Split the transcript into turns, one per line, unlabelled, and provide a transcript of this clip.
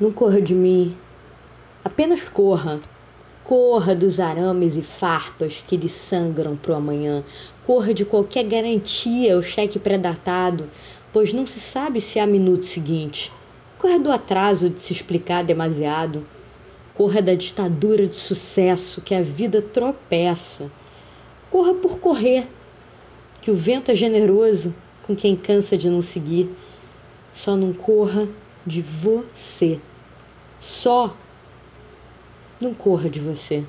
Não corra de mim. Apenas corra. Corra dos arames e farpas que lhe sangram pro amanhã. Corra de qualquer garantia ou cheque pré-datado, pois não se sabe se há minuto seguinte. Corra do atraso de se explicar demasiado. Corra da ditadura de sucesso que a vida tropeça. Corra por correr, que o vento é generoso com quem cansa de não seguir. Só não corra de você. Só não corra de você.